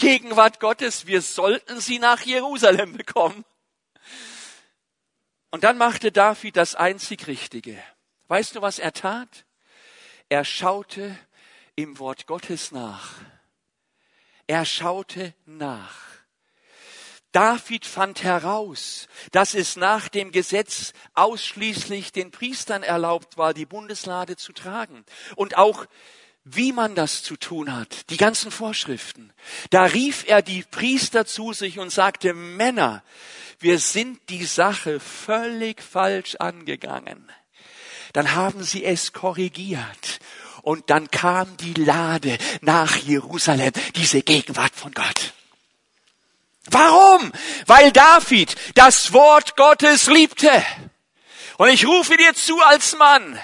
S1: Gegenwart Gottes, wir sollten sie nach Jerusalem bekommen. Und dann machte David das einzig Richtige. Weißt du, was er tat? Er schaute im Wort Gottes nach. Er schaute nach. David fand heraus, dass es nach dem Gesetz ausschließlich den Priestern erlaubt war, die Bundeslade zu tragen. Und auch wie man das zu tun hat, die ganzen Vorschriften. Da rief er die Priester zu sich und sagte, Männer, wir sind die Sache völlig falsch angegangen dann haben sie es korrigiert. Und dann kam die Lade nach Jerusalem, diese Gegenwart von Gott. Warum? Weil David das Wort Gottes liebte. Und ich rufe dir zu als Mann,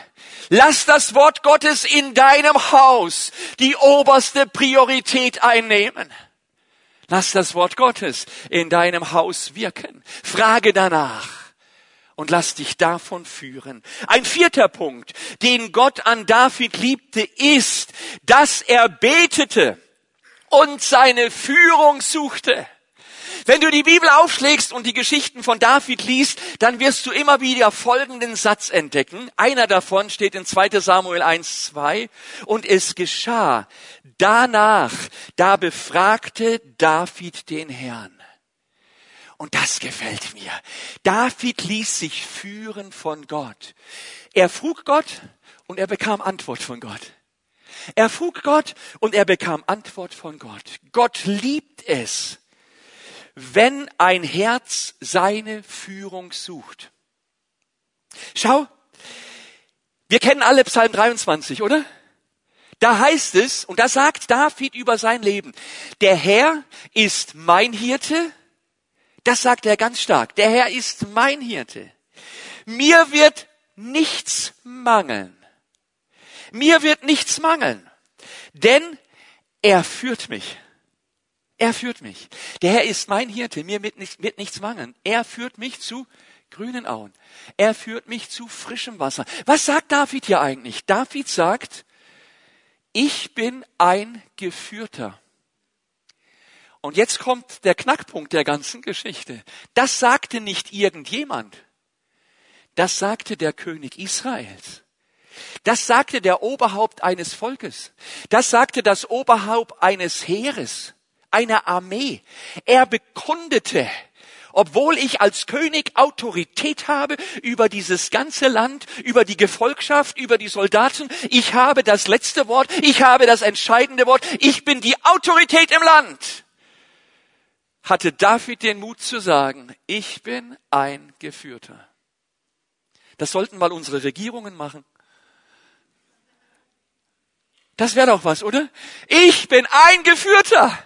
S1: lass das Wort Gottes in deinem Haus die oberste Priorität einnehmen. Lass das Wort Gottes in deinem Haus wirken. Frage danach und lass dich davon führen. Ein vierter Punkt, den Gott an David liebte, ist, dass er betete und seine Führung suchte. Wenn du die Bibel aufschlägst und die Geschichten von David liest, dann wirst du immer wieder folgenden Satz entdecken. Einer davon steht in 2 Samuel 1, 2. Und es geschah danach, da befragte David den Herrn. Und das gefällt mir. David ließ sich führen von Gott. Er frug Gott und er bekam Antwort von Gott. Er frug Gott und er bekam Antwort von Gott. Gott liebt es, wenn ein Herz seine Führung sucht. Schau, wir kennen alle Psalm 23, oder? Da heißt es, und da sagt David über sein Leben, der Herr ist mein Hirte, das sagt er ganz stark. Der Herr ist mein Hirte. Mir wird nichts mangeln. Mir wird nichts mangeln. Denn er führt mich. Er führt mich. Der Herr ist mein Hirte. Mir wird, nicht, wird nichts mangeln. Er führt mich zu grünen Auen. Er führt mich zu frischem Wasser. Was sagt David hier eigentlich? David sagt, ich bin ein Geführter. Und jetzt kommt der Knackpunkt der ganzen Geschichte. Das sagte nicht irgendjemand. Das sagte der König Israels. Das sagte der Oberhaupt eines Volkes. Das sagte das Oberhaupt eines Heeres, einer Armee. Er bekundete, obwohl ich als König Autorität habe über dieses ganze Land, über die Gefolgschaft, über die Soldaten, ich habe das letzte Wort, ich habe das entscheidende Wort, ich bin die Autorität im Land hatte David den Mut zu sagen, ich bin ein Geführter. Das sollten mal unsere Regierungen machen. Das wäre doch was, oder? Ich bin ein Geführter.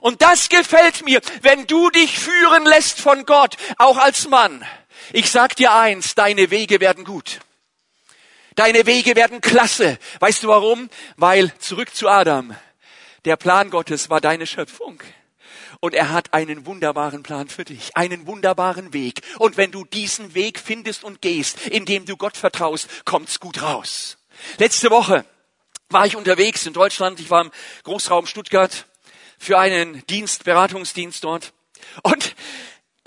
S1: Und das gefällt mir, wenn du dich führen lässt von Gott, auch als Mann. Ich sag dir eins, deine Wege werden gut. Deine Wege werden klasse. Weißt du warum? Weil, zurück zu Adam, der Plan Gottes war deine Schöpfung. Und er hat einen wunderbaren Plan für dich, einen wunderbaren Weg. Und wenn du diesen Weg findest und gehst, indem du Gott vertraust, kommt's gut raus. Letzte Woche war ich unterwegs in Deutschland. Ich war im Großraum Stuttgart für einen Dienst, Beratungsdienst dort. Und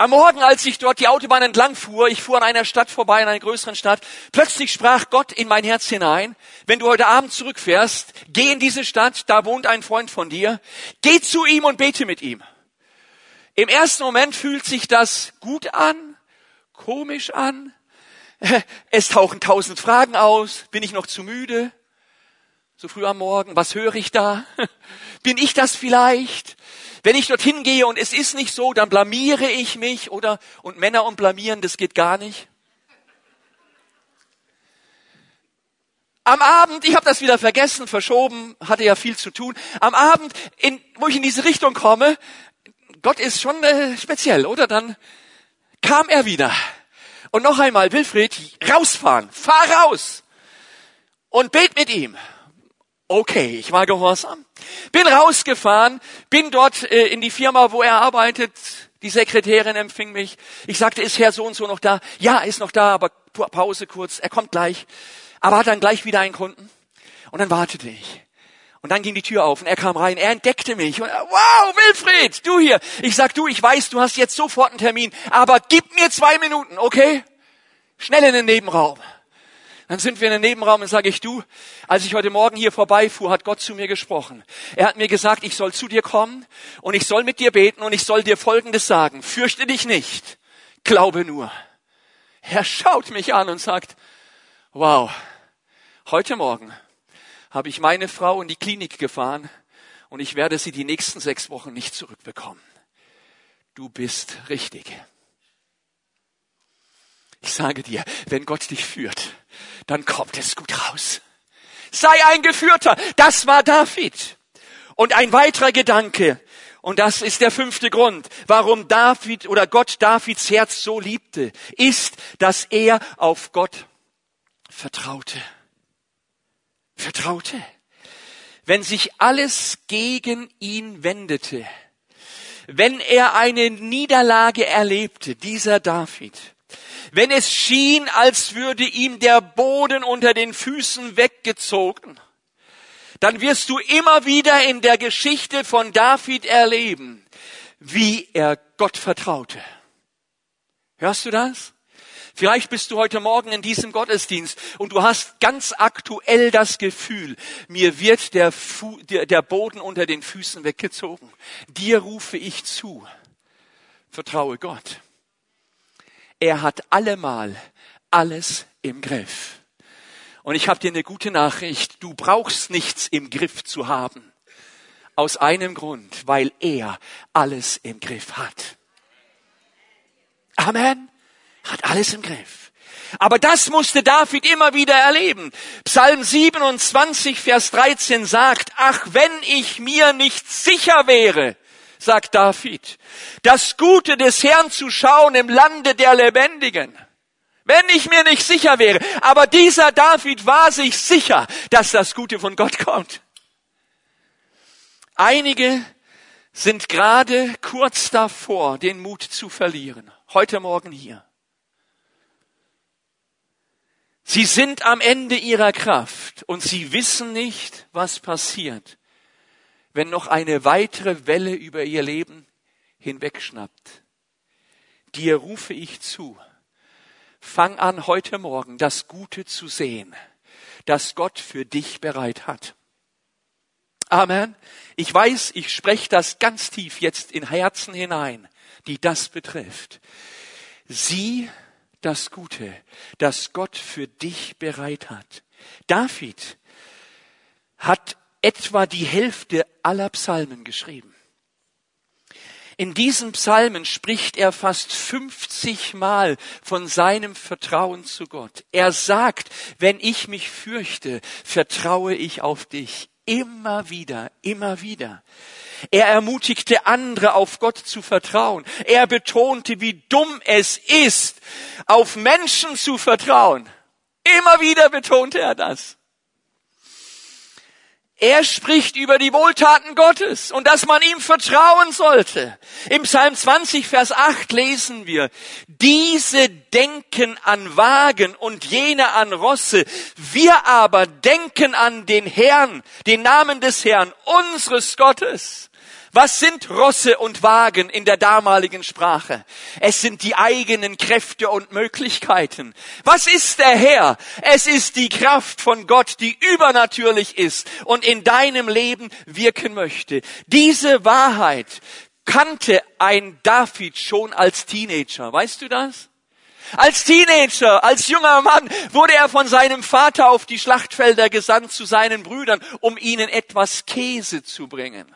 S1: Am Morgen, als ich dort die Autobahn entlang fuhr, ich fuhr an einer Stadt vorbei, in einer größeren Stadt, plötzlich sprach Gott in mein Herz hinein, wenn du heute Abend zurückfährst, geh in diese Stadt, da wohnt ein Freund von dir, geh zu ihm und bete mit ihm. Im ersten Moment fühlt sich das gut an, komisch an, es tauchen tausend Fragen aus, bin ich noch zu müde? So früh am Morgen, was höre ich da? Bin ich das vielleicht? Wenn ich dorthin gehe und es ist nicht so, dann blamiere ich mich oder und Männer und blamieren, das geht gar nicht. Am Abend, ich habe das wieder vergessen, verschoben, hatte ja viel zu tun. Am Abend, in, wo ich in diese Richtung komme, Gott ist schon äh, speziell, oder? Dann kam er wieder. Und noch einmal, Wilfried, rausfahren, fahr raus und bet mit ihm. Okay, ich war gehorsam. Bin rausgefahren, bin dort äh, in die Firma, wo er arbeitet. Die Sekretärin empfing mich. Ich sagte, ist Herr so und so noch da? Ja, ist noch da, aber Pause kurz. Er kommt gleich. Aber hat dann gleich wieder einen Kunden. Und dann wartete ich. Und dann ging die Tür auf und er kam rein. Er entdeckte mich. Und, wow, Wilfried, du hier. Ich sag, du, ich weiß, du hast jetzt sofort einen Termin, aber gib mir zwei Minuten, okay? Schnell in den Nebenraum. Dann sind wir in den Nebenraum und sage ich, du, als ich heute Morgen hier vorbeifuhr, hat Gott zu mir gesprochen. Er hat mir gesagt, ich soll zu dir kommen und ich soll mit dir beten und ich soll dir Folgendes sagen. Fürchte dich nicht, glaube nur. Er schaut mich an und sagt, wow, heute Morgen habe ich meine Frau in die Klinik gefahren und ich werde sie die nächsten sechs Wochen nicht zurückbekommen. Du bist richtig. Ich sage dir, wenn Gott dich führt, dann kommt es gut raus. Sei ein Geführter. Das war David. Und ein weiterer Gedanke, und das ist der fünfte Grund, warum David oder Gott Davids Herz so liebte, ist, dass er auf Gott vertraute. Vertraute. Wenn sich alles gegen ihn wendete, wenn er eine Niederlage erlebte, dieser David, wenn es schien, als würde ihm der Boden unter den Füßen weggezogen, dann wirst du immer wieder in der Geschichte von David erleben, wie er Gott vertraute. Hörst du das? Vielleicht bist du heute Morgen in diesem Gottesdienst und du hast ganz aktuell das Gefühl, mir wird der, Fu der, der Boden unter den Füßen weggezogen. Dir rufe ich zu. Vertraue Gott. Er hat allemal alles im Griff. Und ich habe dir eine gute Nachricht. Du brauchst nichts im Griff zu haben. Aus einem Grund, weil er alles im Griff hat. Amen. Hat alles im Griff. Aber das musste David immer wieder erleben. Psalm 27, Vers 13 sagt, ach, wenn ich mir nicht sicher wäre, sagt David. Das Gute des Herrn zu schauen im Lande der Lebendigen. Wenn ich mir nicht sicher wäre. Aber dieser David war sich sicher, dass das Gute von Gott kommt. Einige sind gerade kurz davor, den Mut zu verlieren. Heute Morgen hier. Sie sind am Ende ihrer Kraft und sie wissen nicht, was passiert wenn noch eine weitere Welle über ihr Leben hinwegschnappt. Dir rufe ich zu. Fang an, heute Morgen das Gute zu sehen, das Gott für dich bereit hat. Amen. Ich weiß, ich spreche das ganz tief jetzt in Herzen hinein, die das betrifft. Sieh das Gute, das Gott für dich bereit hat. David hat etwa die Hälfte aller Psalmen geschrieben. In diesen Psalmen spricht er fast 50 Mal von seinem Vertrauen zu Gott. Er sagt, wenn ich mich fürchte, vertraue ich auf dich. Immer wieder, immer wieder. Er ermutigte andere, auf Gott zu vertrauen. Er betonte, wie dumm es ist, auf Menschen zu vertrauen. Immer wieder betonte er das. Er spricht über die Wohltaten Gottes und dass man ihm vertrauen sollte. Im Psalm 20, Vers 8 lesen wir, diese denken an Wagen und jene an Rosse. Wir aber denken an den Herrn, den Namen des Herrn, unseres Gottes. Was sind Rosse und Wagen in der damaligen Sprache? Es sind die eigenen Kräfte und Möglichkeiten. Was ist der Herr? Es ist die Kraft von Gott, die übernatürlich ist und in deinem Leben wirken möchte. Diese Wahrheit kannte ein David schon als Teenager. Weißt du das? Als Teenager, als junger Mann wurde er von seinem Vater auf die Schlachtfelder gesandt zu seinen Brüdern, um ihnen etwas Käse zu bringen.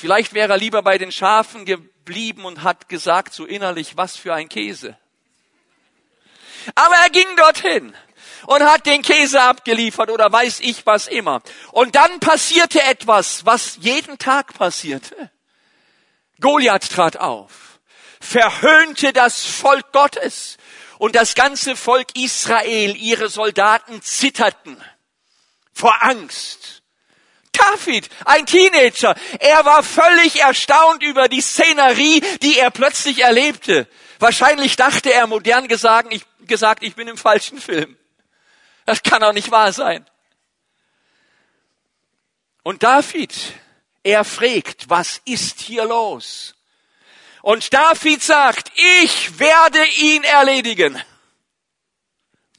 S1: Vielleicht wäre er lieber bei den Schafen geblieben und hat gesagt so innerlich, was für ein Käse. Aber er ging dorthin und hat den Käse abgeliefert oder weiß ich was immer. Und dann passierte etwas, was jeden Tag passierte. Goliath trat auf, verhöhnte das Volk Gottes und das ganze Volk Israel, ihre Soldaten zitterten vor Angst. David, ein Teenager, er war völlig erstaunt über die Szenerie, die er plötzlich erlebte. Wahrscheinlich dachte er modern gesagt, ich, gesagt, ich bin im falschen Film. Das kann doch nicht wahr sein. Und David, er fragt, was ist hier los? Und David sagt, ich werde ihn erledigen.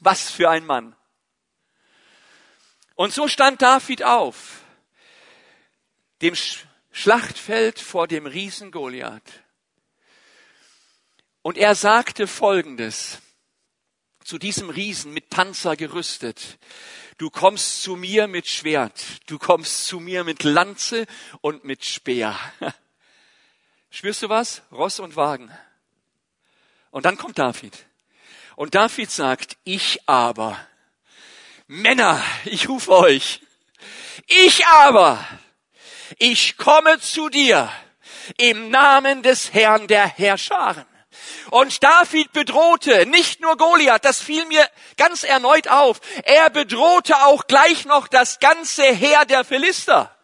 S1: Was für ein Mann. Und so stand David auf dem Schlachtfeld vor dem Riesen Goliath. Und er sagte Folgendes zu diesem Riesen mit Panzer gerüstet. Du kommst zu mir mit Schwert, du kommst zu mir mit Lanze und mit Speer. Spürst du was? Ross und Wagen. Und dann kommt David. Und David sagt, ich aber, Männer, ich rufe euch, ich aber ich komme zu dir im Namen des Herrn der Herrscharen. Und David bedrohte nicht nur Goliath, das fiel mir ganz erneut auf, er bedrohte auch gleich noch das ganze Heer der Philister.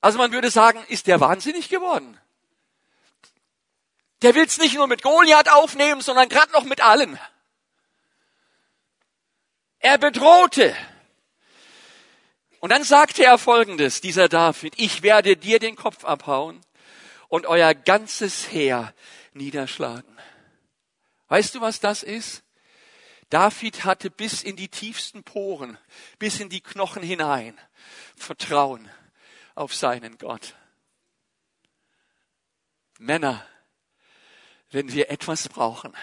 S1: Also man würde sagen, ist der wahnsinnig geworden. Der will es nicht nur mit Goliath aufnehmen, sondern gerade noch mit allen. Er bedrohte. Und dann sagte er folgendes, dieser David, ich werde dir den Kopf abhauen und euer ganzes Heer niederschlagen. Weißt du, was das ist? David hatte bis in die tiefsten Poren, bis in die Knochen hinein Vertrauen auf seinen Gott. Männer, wenn wir etwas brauchen,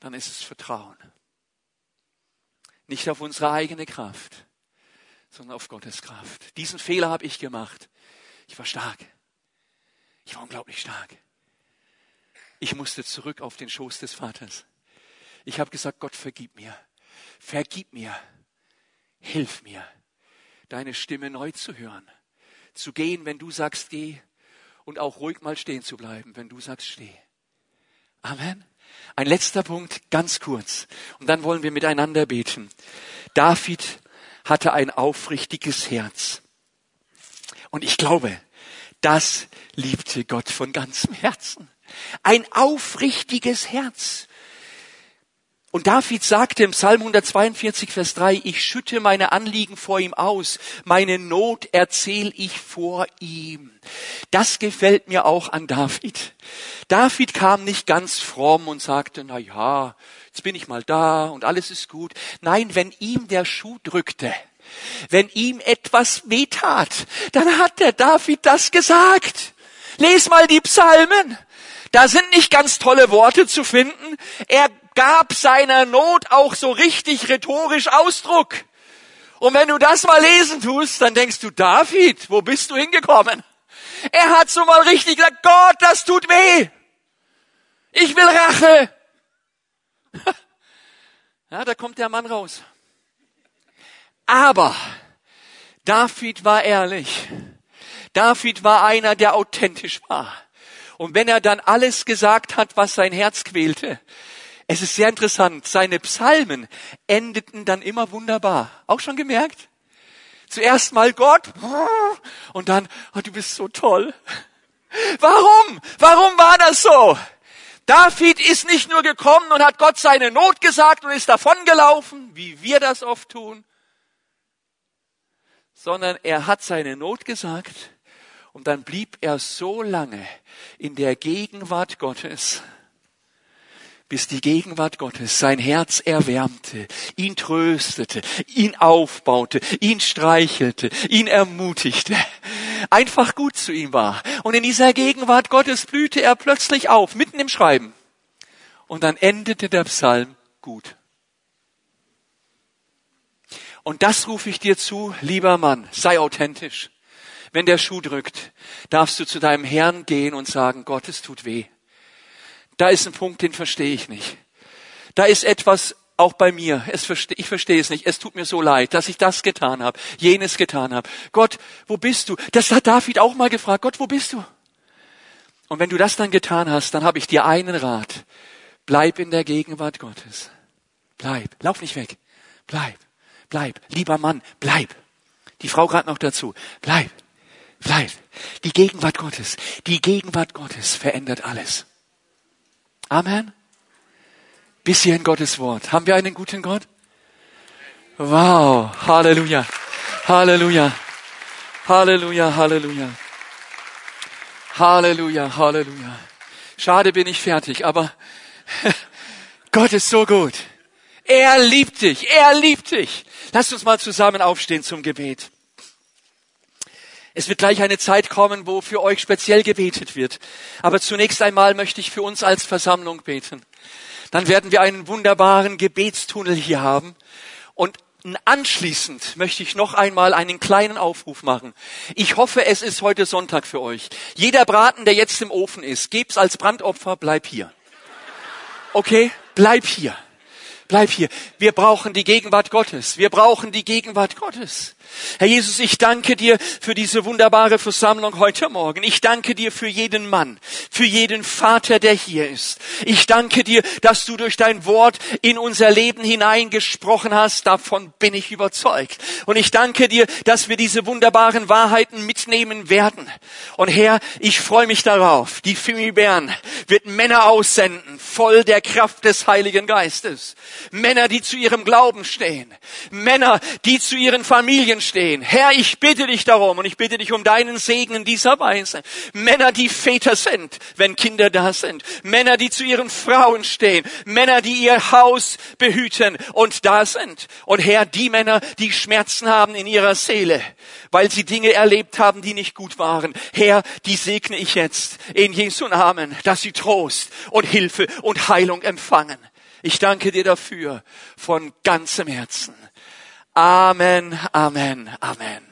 S1: dann ist es Vertrauen. Nicht auf unsere eigene Kraft, sondern auf Gottes Kraft. Diesen Fehler habe ich gemacht. Ich war stark. Ich war unglaublich stark. Ich musste zurück auf den Schoß des Vaters. Ich habe gesagt, Gott, vergib mir. Vergib mir. Hilf mir, deine Stimme neu zu hören. Zu gehen, wenn du sagst, geh. Und auch ruhig mal stehen zu bleiben, wenn du sagst, steh. Amen. Ein letzter Punkt, ganz kurz. Und dann wollen wir miteinander beten. David hatte ein aufrichtiges Herz. Und ich glaube, das liebte Gott von ganzem Herzen. Ein aufrichtiges Herz. Und David sagte im Psalm 142, Vers 3, ich schütte meine Anliegen vor ihm aus, meine Not erzähle ich vor ihm. Das gefällt mir auch an David. David kam nicht ganz fromm und sagte, na ja, jetzt bin ich mal da und alles ist gut. Nein, wenn ihm der Schuh drückte, wenn ihm etwas wehtat, dann hat der David das gesagt. Les mal die Psalmen. Da sind nicht ganz tolle Worte zu finden. Er gab seiner Not auch so richtig rhetorisch Ausdruck. Und wenn du das mal lesen tust, dann denkst du, David, wo bist du hingekommen? Er hat so mal richtig gesagt, Gott, das tut weh. Ich will Rache. Ja, da kommt der Mann raus. Aber David war ehrlich. David war einer, der authentisch war. Und wenn er dann alles gesagt hat, was sein Herz quälte, es ist sehr interessant, seine Psalmen endeten dann immer wunderbar. Auch schon gemerkt? Zuerst mal Gott und dann, oh, du bist so toll. Warum? Warum war das so? David ist nicht nur gekommen und hat Gott seine Not gesagt und ist davongelaufen, wie wir das oft tun, sondern er hat seine Not gesagt und dann blieb er so lange in der Gegenwart Gottes, bis die Gegenwart Gottes sein Herz erwärmte, ihn tröstete, ihn aufbaute, ihn streichelte, ihn ermutigte, einfach gut zu ihm war. Und in dieser Gegenwart Gottes blühte er plötzlich auf, mitten im Schreiben. Und dann endete der Psalm gut. Und das rufe ich dir zu, lieber Mann, sei authentisch. Wenn der Schuh drückt, darfst du zu deinem Herrn gehen und sagen, Gott, es tut weh. Da ist ein Punkt, den verstehe ich nicht. Da ist etwas auch bei mir. Verste ich verstehe es nicht. Es tut mir so leid, dass ich das getan habe, jenes getan habe. Gott, wo bist du? Das hat David auch mal gefragt. Gott, wo bist du? Und wenn du das dann getan hast, dann habe ich dir einen Rat. Bleib in der Gegenwart Gottes. Bleib. Lauf nicht weg. Bleib. Bleib. Lieber Mann, bleib. Die Frau gerade noch dazu. Bleib. Bleib. Die Gegenwart Gottes. Die Gegenwart Gottes verändert alles. Amen. Bis hier in Gottes Wort. Haben wir einen guten Gott? Wow. Halleluja. Halleluja. Halleluja. Halleluja. Halleluja. Halleluja. Schade bin ich fertig, aber Gott ist so gut. Er liebt dich. Er liebt dich. Lasst uns mal zusammen aufstehen zum Gebet. Es wird gleich eine Zeit kommen, wo für euch speziell gebetet wird. Aber zunächst einmal möchte ich für uns als Versammlung beten. Dann werden wir einen wunderbaren Gebetstunnel hier haben. Und anschließend möchte ich noch einmal einen kleinen Aufruf machen. Ich hoffe, es ist heute Sonntag für euch. Jeder Braten, der jetzt im Ofen ist, geb's als Brandopfer, bleib hier. Okay? Bleib hier. Bleib hier. Wir brauchen die Gegenwart Gottes. Wir brauchen die Gegenwart Gottes. Herr Jesus, ich danke dir für diese wunderbare Versammlung heute Morgen. Ich danke dir für jeden Mann, für jeden Vater, der hier ist. Ich danke dir, dass du durch dein Wort in unser Leben hineingesprochen hast. Davon bin ich überzeugt. Und ich danke dir, dass wir diese wunderbaren Wahrheiten mitnehmen werden. Und Herr, ich freue mich darauf. Die Fimi Bern wird Männer aussenden, voll der Kraft des Heiligen Geistes. Männer, die zu ihrem Glauben stehen. Männer, die zu ihren Familien stehen. Herr, ich bitte dich darum und ich bitte dich um deinen Segen in dieser Weise. Männer, die Väter sind, wenn Kinder da sind. Männer, die zu ihren Frauen stehen. Männer, die ihr Haus behüten und da sind. Und Herr, die Männer, die Schmerzen haben in ihrer Seele, weil sie Dinge erlebt haben, die nicht gut waren. Herr, die segne ich jetzt in Jesu Namen, dass sie Trost und Hilfe und Heilung empfangen. Ich danke dir dafür von ganzem Herzen. Amen, Amen, Amen.